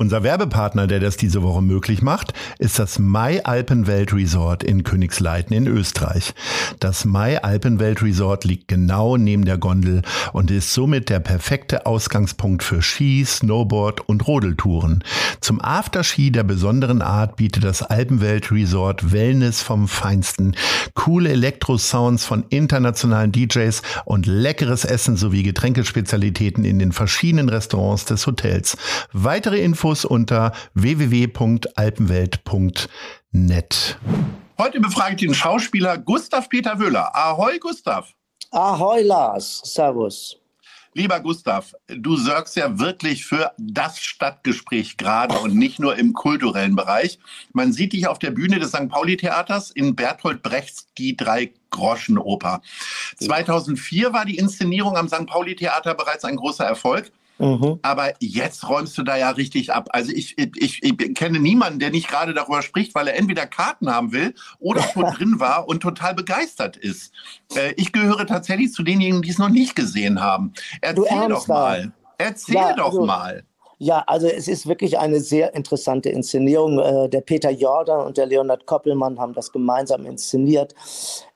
Unser Werbepartner, der das diese Woche möglich macht, ist das Mai Alpenwelt Resort in Königsleiten in Österreich. Das Mai Alpenwelt Resort liegt genau neben der Gondel und ist somit der perfekte Ausgangspunkt für Ski, Snowboard und Rodeltouren. Zum Afterski der besonderen Art bietet das Alpenwelt Resort Wellness vom Feinsten, coole Elektrosounds von internationalen DJs und leckeres Essen sowie Getränkespezialitäten in den verschiedenen Restaurants des Hotels. Weitere Infos Infos unter www.alpenwelt.net. Heute befrage ich den Schauspieler Gustav Peter Wöhler. Ahoi, Gustav. Ahoi, Lars. Servus. Lieber Gustav, du sorgst ja wirklich für das Stadtgespräch gerade und nicht nur im kulturellen Bereich. Man sieht dich auf der Bühne des St. Pauli-Theaters in Bertolt Brechts Die drei Groschen-Oper. 2004 war die Inszenierung am St. Pauli-Theater bereits ein großer Erfolg. Mhm. Aber jetzt räumst du da ja richtig ab. Also ich, ich, ich kenne niemanden, der nicht gerade darüber spricht, weil er entweder Karten haben will oder schon drin war und total begeistert ist. Äh, ich gehöre tatsächlich zu denjenigen, die es noch nicht gesehen haben. Erzähl doch mal. Erzähl ja, doch also, mal. Ja, also es ist wirklich eine sehr interessante Inszenierung. Äh, der Peter Jordan und der Leonard Koppelmann haben das gemeinsam inszeniert.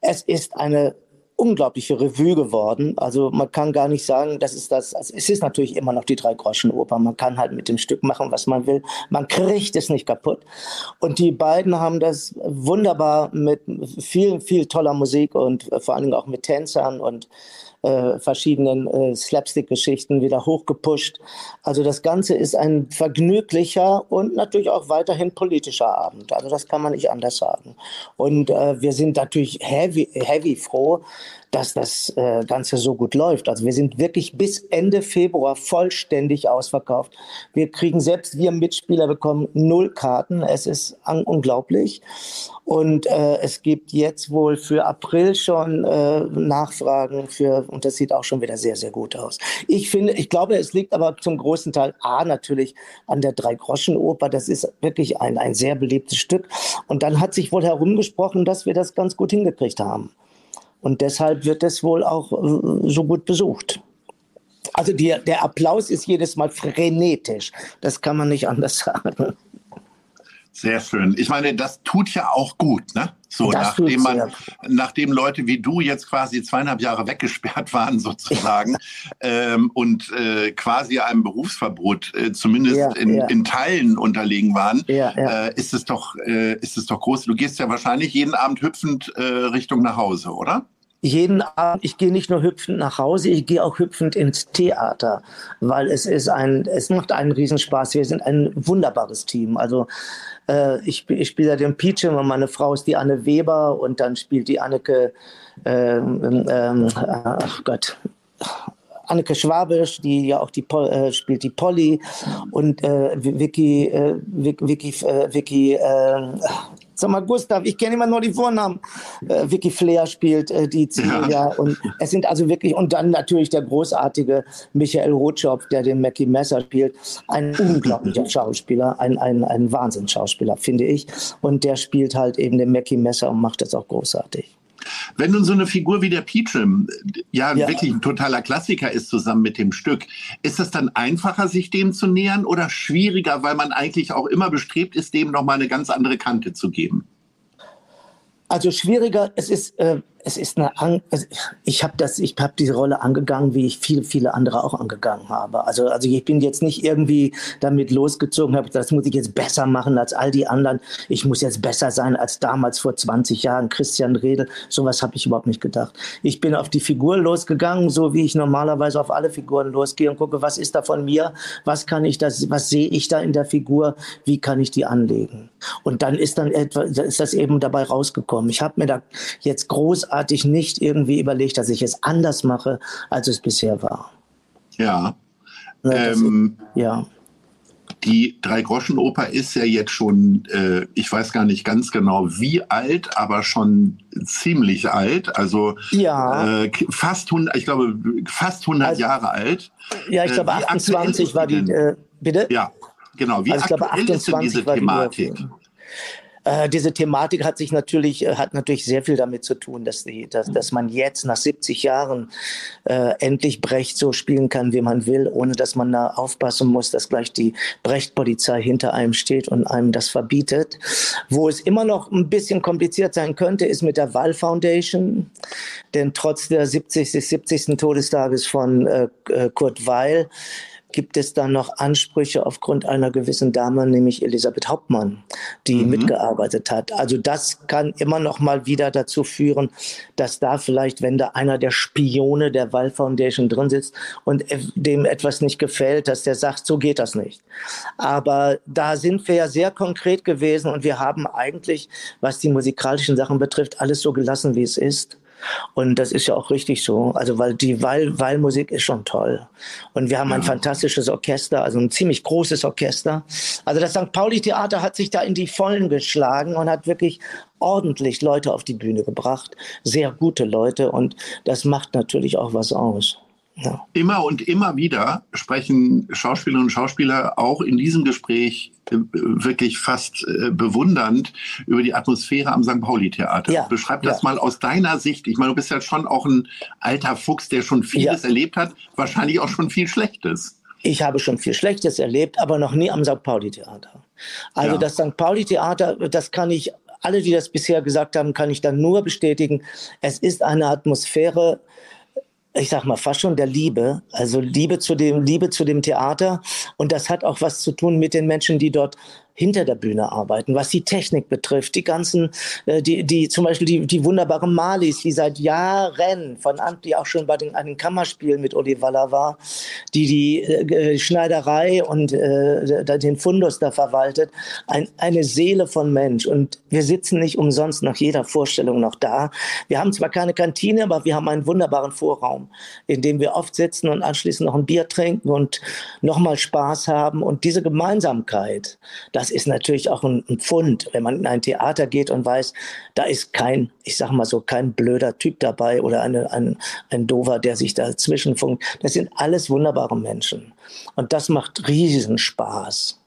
Es ist eine unglaubliche Revue geworden. Also man kann gar nicht sagen, das ist das, also es ist natürlich immer noch die Drei-Groschen-Oper. Man kann halt mit dem Stück machen, was man will. Man kriegt es nicht kaputt. Und die beiden haben das wunderbar mit viel, viel toller Musik und vor allen Dingen auch mit Tänzern und äh, verschiedenen äh, Slapstick-Geschichten wieder hochgepusht. Also das Ganze ist ein vergnüglicher und natürlich auch weiterhin politischer Abend. Also das kann man nicht anders sagen. Und äh, wir sind natürlich heavy, heavy froh, dass das äh, Ganze so gut läuft. Also wir sind wirklich bis Ende Februar vollständig ausverkauft. Wir kriegen selbst, wir Mitspieler bekommen null Karten. Es ist unglaublich. Und äh, es gibt jetzt wohl für April schon äh, Nachfragen für, und das sieht auch schon wieder sehr, sehr gut aus. Ich finde, ich glaube, es liegt aber zum großen Teil A natürlich an der Drei-Groschen-Oper. Das ist wirklich ein, ein sehr beliebtes Stück. Und dann hat sich wohl herumgesprochen, dass wir das ganz gut hingekriegt haben. Und deshalb wird es wohl auch äh, so gut besucht. Also die, der Applaus ist jedes Mal frenetisch. Das kann man nicht anders sagen. Sehr schön. Ich meine, das tut ja auch gut, ne? So, das nachdem man, nachdem Leute wie du jetzt quasi zweieinhalb Jahre weggesperrt waren, sozusagen, ähm, und äh, quasi einem Berufsverbot äh, zumindest ja, in, ja. in, Teilen unterlegen waren, ja, äh, ist es doch, äh, ist es doch groß. Du gehst ja wahrscheinlich jeden Abend hüpfend äh, Richtung nach Hause, oder? Jeden Abend, ich gehe nicht nur hüpfend nach Hause, ich gehe auch hüpfend ins Theater, weil es ist ein, es macht einen Riesenspaß. Wir sind ein wunderbares Team. Also äh, ich, ich spiele ja den Peachum und meine Frau ist die Anne Weber und dann spielt die Anneke, ähm, ähm, ach Gott, Anneke Schwabisch, die ja auch die äh, spielt die Polly und äh, Vicky, äh, Vicky, äh, Vicky, äh, Sag mal, Gustav, ich kenne immer nur die Vornamen. Äh, Vicky Flair spielt äh, die Celia. Ja. Und es sind also wirklich, und dann natürlich der großartige Michael Rotschopf, der den Mackie Messer spielt. Ein unglaublicher Schauspieler, ein, ein, ein Wahnsinnsschauspieler, finde ich. Und der spielt halt eben den Mackie Messer und macht das auch großartig. Wenn nun so eine Figur wie der Peachum ja, ja, wirklich ein totaler Klassiker ist zusammen mit dem Stück, ist es dann einfacher, sich dem zu nähern oder schwieriger, weil man eigentlich auch immer bestrebt ist, dem nochmal eine ganz andere Kante zu geben? Also schwieriger, es ist, äh, es ist eine, ich habe das, ich habe diese Rolle angegangen, wie ich viele, viele andere auch angegangen habe. Also, also ich bin jetzt nicht irgendwie damit losgezogen, habe, das muss ich jetzt besser machen als all die anderen. Ich muss jetzt besser sein als damals vor 20 Jahren Christian Redel. Sowas habe ich überhaupt nicht gedacht. Ich bin auf die Figur losgegangen, so wie ich normalerweise auf alle Figuren losgehe und gucke, was ist da von mir? Was kann ich das, was sehe ich da in der Figur? Wie kann ich die anlegen? Und dann ist dann etwa, ist das eben dabei rausgekommen. Ich habe mir da jetzt groß großartig nicht irgendwie überlegt, dass ich es anders mache, als es bisher war. Ja. Ähm, ja. Die Dreigroschenoper ist ja jetzt schon, äh, ich weiß gar nicht ganz genau wie alt, aber schon ziemlich alt. Also ja. äh, fast 100, ich glaube fast 100 also, Jahre alt. Ja, ich glaube 28 war die. Äh, bitte? Ja, genau. Wie also aktuell glaube, ist denn diese Thematik? Die äh, diese Thematik hat sich natürlich, äh, hat natürlich sehr viel damit zu tun, dass, die, dass, dass man jetzt nach 70 Jahren äh, endlich Brecht so spielen kann, wie man will, ohne dass man da aufpassen muss, dass gleich die Brecht-Polizei hinter einem steht und einem das verbietet. Wo es immer noch ein bisschen kompliziert sein könnte, ist mit der Wall Foundation, denn trotz der 70. 70. Todestages von äh, äh, Kurt Weil gibt es dann noch Ansprüche aufgrund einer gewissen Dame, nämlich Elisabeth Hauptmann, die mhm. mitgearbeitet hat. Also das kann immer noch mal wieder dazu führen, dass da vielleicht, wenn da einer der Spione der Wall Foundation drin sitzt und dem etwas nicht gefällt, dass der sagt, so geht das nicht. Aber da sind wir ja sehr konkret gewesen und wir haben eigentlich, was die musikalischen Sachen betrifft, alles so gelassen, wie es ist. Und das ist ja auch richtig so. Also, weil die Weil, Weilmusik ist schon toll. Und wir haben ja. ein fantastisches Orchester, also ein ziemlich großes Orchester. Also das St. Pauli Theater hat sich da in die Vollen geschlagen und hat wirklich ordentlich Leute auf die Bühne gebracht. Sehr gute Leute. Und das macht natürlich auch was aus. Ja. Immer und immer wieder sprechen Schauspielerinnen und Schauspieler auch in diesem Gespräch äh, wirklich fast äh, bewundernd über die Atmosphäre am St. Pauli-Theater. Ja. Beschreib das ja. mal aus deiner Sicht. Ich meine, du bist ja schon auch ein alter Fuchs, der schon vieles erlebt hat, wahrscheinlich auch schon viel Schlechtes. Ich habe schon viel Schlechtes erlebt, aber noch nie am St. Pauli-Theater. Also das St. Pauli-Theater, das kann ich, alle, die das bisher gesagt haben, kann ich dann nur bestätigen. Es ist eine Atmosphäre, ich sag mal fast schon der Liebe, also Liebe zu dem Liebe zu dem Theater. Und das hat auch was zu tun mit den Menschen, die dort hinter der Bühne arbeiten, was die Technik betrifft, die ganzen, äh, die, die zum Beispiel die, die wunderbare Malis, die seit Jahren von die auch schon bei den, an den Kammerspielen mit Oli Waller war, die die äh, Schneiderei und äh, den Fundus da verwaltet, ein, eine Seele von Mensch. Und wir sitzen nicht umsonst nach jeder Vorstellung noch da. Wir haben zwar keine Kantine, aber wir haben einen wunderbaren Vorraum, in dem wir oft sitzen und anschließend noch ein Bier trinken und nochmal Spaß haben. Und diese Gemeinsamkeit, das das ist natürlich auch ein, ein Pfund, wenn man in ein Theater geht und weiß, da ist kein, ich sag mal so, kein blöder Typ dabei oder eine, ein, ein Dover, der sich dazwischen funkt. Das sind alles wunderbare Menschen. Und das macht riesen Spaß.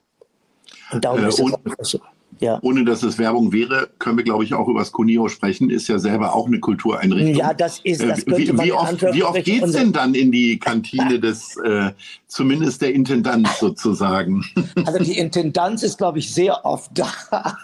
Und darum äh, ist es einfach so. Ja. Ohne dass es Werbung wäre, können wir, glaube ich, auch über das Cuneo sprechen. Ist ja selber auch eine Kultureinrichtung. Ja, das ist. Das äh, wie, wie, oft, wie oft geht es denn dann in die Kantine des, äh, zumindest der Intendanz sozusagen? Also die Intendanz ist, glaube ich, sehr oft da,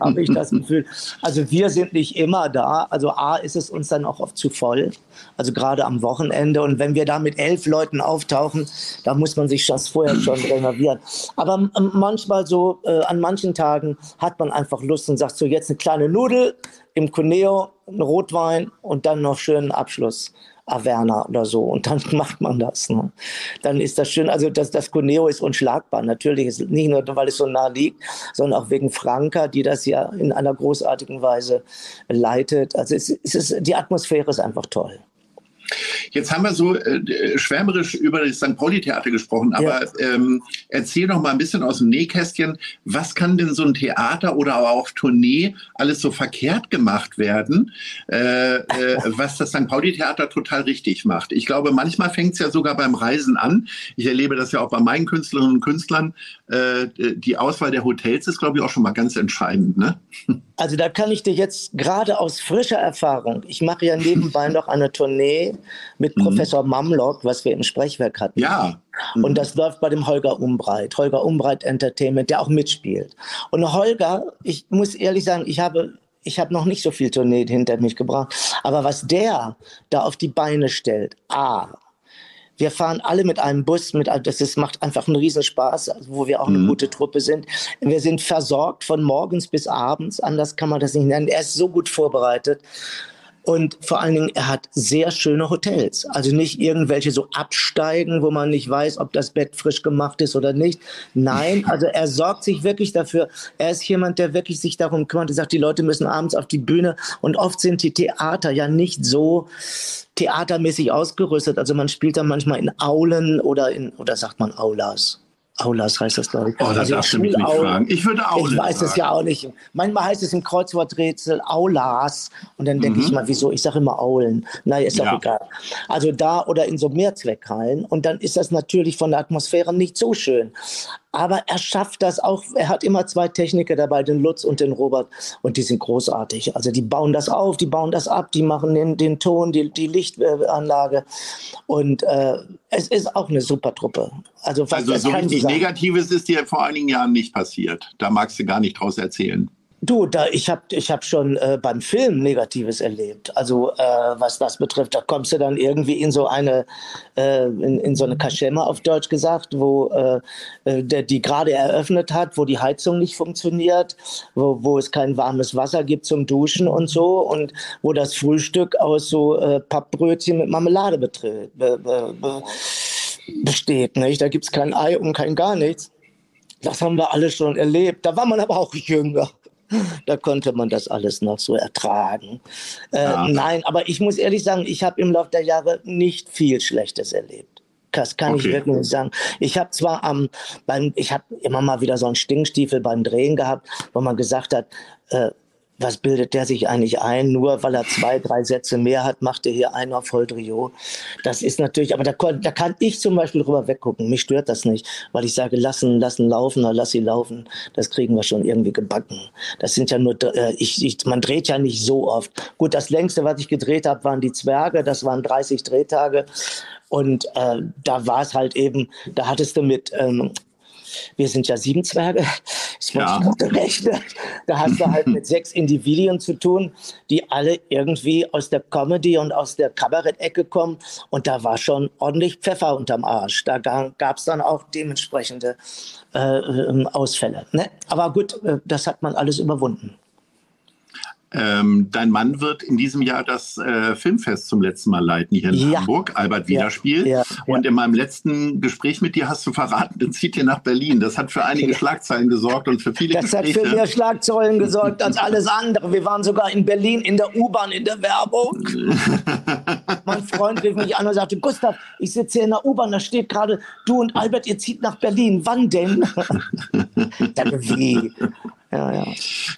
habe ich das Gefühl. Also wir sind nicht immer da. Also A ist es uns dann auch oft zu voll. Also gerade am Wochenende. Und wenn wir da mit elf Leuten auftauchen, da muss man sich das vorher schon renovieren. Aber manchmal so, äh, an manchen Tagen hat man einfach Lust und sagt so, jetzt eine kleine Nudel im Cuneo, ein Rotwein und dann noch schönen Abschluss. Averna oder so. Und dann macht man das. Ne? Dann ist das schön. Also das, das Cuneo ist unschlagbar. Natürlich ist nicht nur, weil es so nah liegt, sondern auch wegen Franka, die das ja in einer großartigen Weise leitet. Also es, es ist, die Atmosphäre ist einfach toll. Jetzt haben wir so äh, schwärmerisch über das St. Pauli-Theater gesprochen, aber ja. ähm, erzähl doch mal ein bisschen aus dem Nähkästchen, was kann denn so ein Theater oder auch auf Tournee alles so verkehrt gemacht werden, äh, äh, was das St. Pauli-Theater total richtig macht? Ich glaube, manchmal fängt es ja sogar beim Reisen an. Ich erlebe das ja auch bei meinen Künstlerinnen und Künstlern. Äh, die Auswahl der Hotels ist, glaube ich, auch schon mal ganz entscheidend. Ne? Also da kann ich dir jetzt gerade aus frischer Erfahrung, ich mache ja nebenbei noch eine Tournee mit mhm. Professor Mamlock, was wir im Sprechwerk hatten. Ja. Mhm. Und das läuft bei dem Holger Umbreit, Holger Umbreit Entertainment, der auch mitspielt. Und Holger, ich muss ehrlich sagen, ich habe ich habe noch nicht so viel Tournee hinter mich gebracht. Aber was der da auf die Beine stellt, A, wir fahren alle mit einem Bus, mit, das ist, macht einfach einen Riesenspaß, wo wir auch eine mhm. gute Truppe sind. Wir sind versorgt von morgens bis abends, anders kann man das nicht nennen. Er ist so gut vorbereitet. Und vor allen Dingen, er hat sehr schöne Hotels. Also nicht irgendwelche so Absteigen, wo man nicht weiß, ob das Bett frisch gemacht ist oder nicht. Nein, also er sorgt sich wirklich dafür. Er ist jemand, der wirklich sich darum kümmert. Er sagt, die Leute müssen abends auf die Bühne. Und oft sind die Theater ja nicht so theatermäßig ausgerüstet. Also man spielt dann manchmal in Aulen oder in, oder sagt man Aulas? Aulas heißt das, glaube ich. Oh, das Also darfst du mich nicht fragen. Ich würde Aule Ich weiß es ja auch nicht. Manchmal heißt es im Kreuzworträtsel Aulas und dann denke ich mal, wieso? Ich sage immer Aulen. Naja, ist doch Mhm. Ja. egal. Also da oder in so Mehrzweckhallen und dann ist das natürlich von der Atmosphäre nicht so schön. Aber er schafft das auch. Er hat immer zwei Techniker dabei, den Lutz und den Robert. Und die sind großartig. Also die bauen das auf, die bauen das ab, die machen den, den Ton, die, die Lichtanlage. Und äh, es ist auch eine super Truppe. Also, Also so richtig. Negatives ist dir vor einigen Jahren nicht passiert. Da magst du gar nicht draus erzählen. Du, da, ich habe ich hab schon äh, beim Film Negatives erlebt. Also äh, was das betrifft, da kommst du dann irgendwie in so eine, äh, in, in so eine Kaschemme auf Deutsch gesagt, wo äh, äh, der, die gerade eröffnet hat, wo die Heizung nicht funktioniert, wo, wo es kein warmes Wasser gibt zum Duschen und so und wo das Frühstück aus so äh, Pappbrötchen mit Marmelade betre- be, be, be, besteht. Nicht? Da gibt's kein Ei und kein gar nichts. Das haben wir alle schon erlebt. Da war man aber auch jünger. Da konnte man das alles noch so ertragen. Äh, Ja. Nein, aber ich muss ehrlich sagen, ich habe im Laufe der Jahre nicht viel Schlechtes erlebt. Das kann ich Okay. wirklich nicht sagen. Ich habe zwar am, beim, ich habe immer mal wieder so einen Stinkstiefel beim Drehen gehabt, wo man gesagt hat, äh, was bildet der sich eigentlich ein? Nur weil er zwei, drei Sätze mehr hat, macht er hier einen auf Voldrio. Das ist natürlich, aber da, da kann ich zum Beispiel drüber weggucken. Mich stört das nicht, weil ich sage, lassen, lassen laufen oder lass sie laufen. Das kriegen wir schon irgendwie gebacken. Das sind ja nur, äh, ich, ich, man dreht ja nicht so oft. Gut, das längste, was ich gedreht habe, waren die Zwerge. Das waren 30 Drehtage. Und äh, da war es halt eben, da hattest du mit, ähm, wir sind ja sieben Zwerge, Ja. rechnen, da hast du halt mit sechs Individuen zu tun, die alle irgendwie aus der Comedy und aus der Kabarett-Ecke kommen und da war schon ordentlich Pfeffer unterm Arsch. Da gab es dann auch dementsprechende äh, ähm, Ausfälle. Ne? Aber gut, äh, das hat man alles überwunden. Ähm, dein Mann wird in diesem Jahr das äh, Filmfest zum letzten Mal leiten hier in Ja. Hamburg, Albert Ja, Wiederspiel. ja, Und in meinem letzten Gespräch mit dir hast du verraten, dann zieht ihr nach Berlin. Das hat für einige Ja. Schlagzeilen gesorgt und für viele Das hat Gespräche. für mehr Schlagzeilen gesorgt als alles andere. Wir waren sogar in Berlin in der U-Bahn in der Werbung. mein Freund rief mich an und sagte, Gustav, ich sitze hier in der U-Bahn, da steht gerade, du und Albert, ihr zieht nach Berlin. Wann denn? sage, wie? Ja, ja.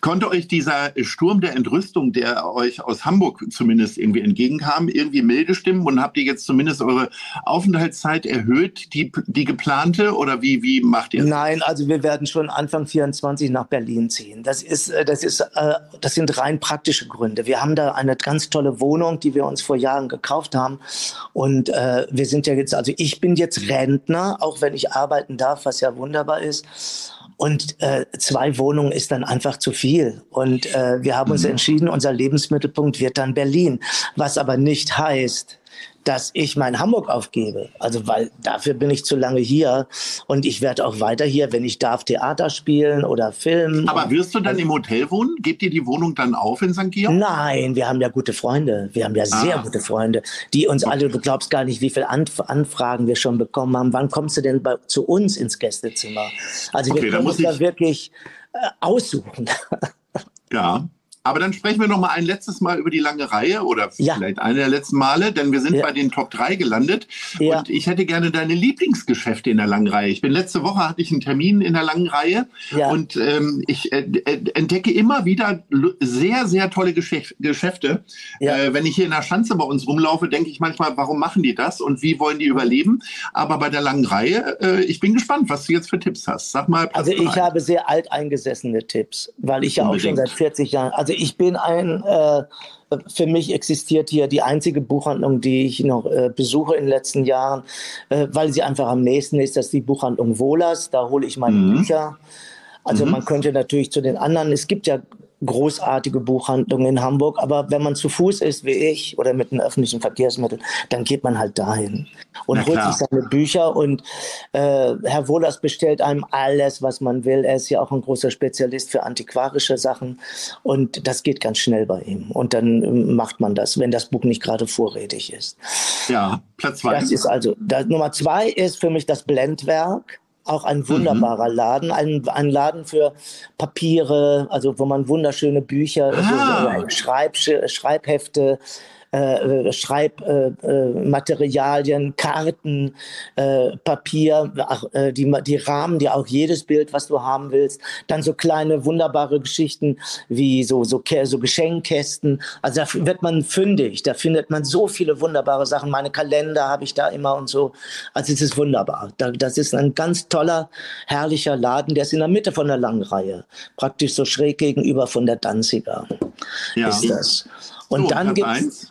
Konnte euch dieser Sturm der Entrüstung, der euch aus Hamburg zumindest irgendwie entgegenkam, irgendwie milde stimmen? Und habt ihr jetzt zumindest eure Aufenthaltszeit erhöht, die, die geplante? Oder wie, wie macht ihr es? Nein, also wir werden schon Anfang 24 nach Berlin ziehen. Das ist, äh, das ist, äh, das sind rein praktische Gründe. Wir haben da eine ganz tolle Wohnung, die wir uns vor Jahren gekauft haben. Und äh, wir sind ja jetzt, also ich bin jetzt Rentner, auch wenn ich arbeiten darf, was ja wunderbar ist. Und äh, zwei Wohnungen ist dann einfach zu viel. Und äh, wir haben uns entschieden, unser Lebensmittelpunkt wird dann Berlin. Was aber nicht heißt, dass ich mein Hamburg aufgebe. Also, weil dafür bin ich zu lange hier und ich werde auch weiter hier, wenn ich darf, Theater spielen oder filmen. Aber wirst du dann im Hotel wohnen? Gebt ihr die Wohnung dann auf in St. Georg? Nein, wir haben ja gute Freunde. Wir haben ja sehr Ah. gute Freunde, die uns alle, du glaubst gar nicht, wie viele Anf Anfragen wir schon bekommen haben. Wann kommst du denn bei, zu uns ins Gästezimmer? Also Okay, wir können muss uns da ich- wirklich äh, aussuchen. Ja. Aber dann sprechen wir noch mal ein letztes Mal über die lange Reihe oder Ja. vielleicht eine der letzten Male, denn wir sind Ja. bei den Top 3 gelandet. Ja. Und ich hätte gerne deine Lieblingsgeschäfte in der langen Reihe. Ich bin letzte Woche hatte ich einen Termin in der langen Reihe und ähm, ich äh, äh, entdecke immer wieder sehr, sehr tolle Geschäf Geschäfte. Äh, wenn ich hier in der Schanze bei uns rumlaufe, denke ich manchmal, warum machen die das und wie wollen die überleben? Aber bei der langen Reihe, äh, ich bin gespannt, was du jetzt für Tipps hast. Sag mal, Platz Also ich drei. habe sehr alteingesessene Tipps, weil ich ja auch schon seit 40 Jahren, also ich bin ein, äh, für mich existiert hier die einzige Buchhandlung, die ich noch äh, besuche in den letzten Jahren, äh, weil sie einfach am nächsten ist, das ist die Buchhandlung Wohlers, da hole ich meine Mhm. Bücher. Also man könnte natürlich zu den anderen, es gibt ja großartige Buchhandlungen in Hamburg, aber wenn man zu Fuß ist wie ich oder mit einem öffentlichen Verkehrsmittel, dann geht man halt dahin und holt sich seine Bücher und äh, Herr Wohlers bestellt einem alles, was man will. Er ist ja auch ein großer Spezialist für antiquarische Sachen und das geht ganz schnell bei ihm und dann ähm, macht man das, wenn das Buch nicht gerade vorrätig ist. Ja, Platz zwei. Das ist also, das, Nummer zwei ist für mich das Blendwerk. Auch ein wunderbarer mhm. Laden, ein, ein Laden für Papiere, also wo man wunderschöne Bücher, ah. so, Schreib, Schreibhefte, äh, Schreibmaterialien, äh, äh Karten, äh, Papier, ach, äh, die, die Rahmen, die auch jedes Bild, was du haben willst. Dann so kleine wunderbare Geschichten wie so, so, so Geschenkkästen. Also da wird man fündig, da findet man so viele wunderbare Sachen. Meine Kalender habe ich da immer und so. Also es ist wunderbar. Da, das ist ein ganz toller, herrlicher Laden, der ist in der Mitte von der Langreihe, praktisch so schräg gegenüber von der Danziger. Ja. Ist das. Und so, dann gibt es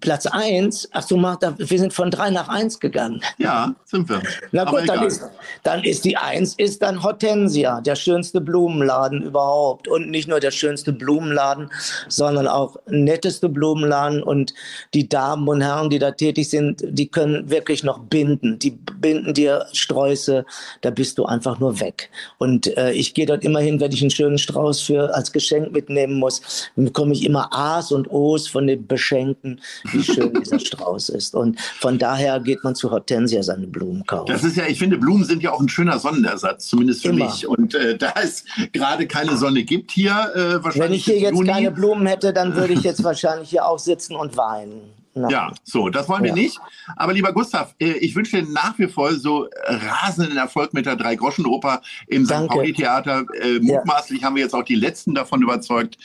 Platz 1, ach du mach, wir sind von 3 nach 1 gegangen. Ja, sind wir. Na gut, dann ist, dann ist die 1 ist dann Hortensia, der schönste Blumenladen überhaupt. Und nicht nur der schönste Blumenladen, sondern auch netteste Blumenladen. Und die Damen und Herren, die da tätig sind, die können wirklich noch binden. Die binden dir Sträuße, da bist du einfach nur weg. Und äh, ich gehe dort immer hin, wenn ich einen schönen Strauß für als Geschenk mitnehmen muss, dann bekomme ich immer A's und O's von den Beschenkten wie schön dieser Strauß ist. Und von daher geht man zu Hortensia seine Blumen kaufen. Das ist ja, ich finde, Blumen sind ja auch ein schöner Sonnenersatz, zumindest für Immer. mich. Und äh, da es gerade keine Sonne gibt hier, äh, wahrscheinlich. Wenn ich hier jetzt Juni, keine Blumen hätte, dann würde ich jetzt wahrscheinlich hier auch sitzen und weinen. Nein. Ja, so, das wollen wir ja. nicht. Aber lieber Gustav, äh, ich wünsche dir nach wie vor so rasenden Erfolg mit der Drei-Groschen-Oper im St. Pauli-Theater. Äh, mutmaßlich ja. haben wir jetzt auch die Letzten davon überzeugt,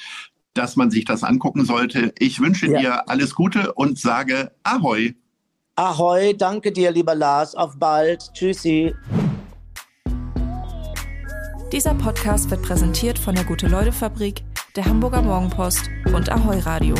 dass man sich das angucken sollte. Ich wünsche ja. dir alles Gute und sage Ahoi. Ahoi, danke dir, lieber Lars. Auf bald. Tschüssi. Dieser Podcast wird präsentiert von der Gute-Leute-Fabrik, der Hamburger Morgenpost und Ahoi Radio.